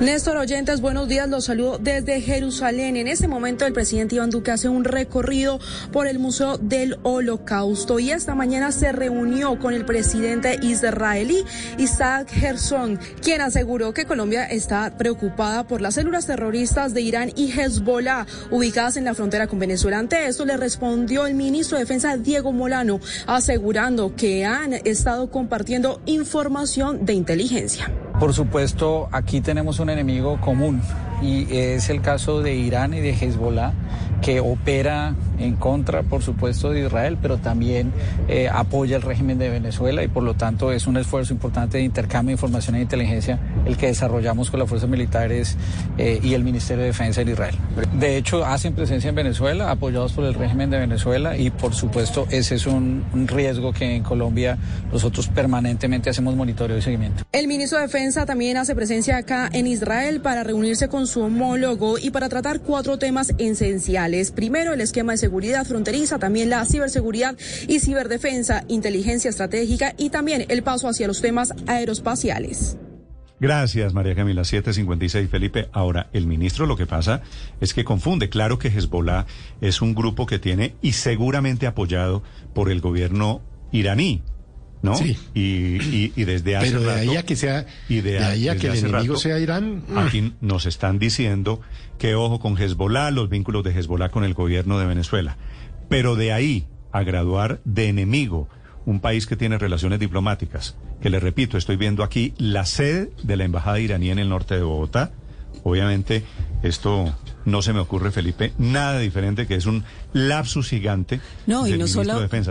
Néstor Oyentes, buenos días, los saludo desde Jerusalén. En este momento el presidente Iván Duque hace un recorrido por el Museo del Holocausto y esta mañana se reunió con el presidente israelí Isaac Herzog, quien aseguró que Colombia está preocupada por las células terroristas de Irán y Hezbollah ubicadas en la frontera con Venezuela. Ante esto le respondió el ministro de Defensa Diego Molano, asegurando que han estado compartiendo información de inteligencia. Por supuesto, aquí tenemos un enemigo común y es el caso de Irán y de Hezbollah que opera en contra, por supuesto, de Israel, pero también eh, apoya el régimen de Venezuela y por lo tanto es un esfuerzo importante de intercambio de información e inteligencia el que desarrollamos con las fuerzas militares eh, y el Ministerio de Defensa de Israel. De hecho, hacen presencia en Venezuela, apoyados por el régimen de Venezuela y por supuesto ese es un, un riesgo que en Colombia nosotros permanentemente hacemos monitoreo y seguimiento. El ministro de Defensa también hace presencia acá en Israel para reunirse con su homólogo y para tratar cuatro temas esenciales. Primero, el esquema de seguridad fronteriza, también la ciberseguridad y ciberdefensa, inteligencia estratégica y también el paso hacia los temas aeroespaciales. Gracias, María Camila. 756, Felipe. Ahora, el ministro lo que pasa es que confunde. Claro que Hezbollah es un grupo que tiene y seguramente apoyado por el gobierno iraní. ¿No? Sí. Y, y, y desde hace Pero de rato, ahí a que sea, y de, de ahí a que el enemigo rato, sea Irán. Aquí nos están diciendo que ojo con Hezbollah, los vínculos de Hezbollah con el gobierno de Venezuela. Pero de ahí a graduar de enemigo un país que tiene relaciones diplomáticas, que le repito, estoy viendo aquí la sede de la embajada iraní en el norte de Bogotá. Obviamente, esto no se me ocurre, Felipe, nada diferente que es un lapsus gigante No, y no ministro solo- de Defensa.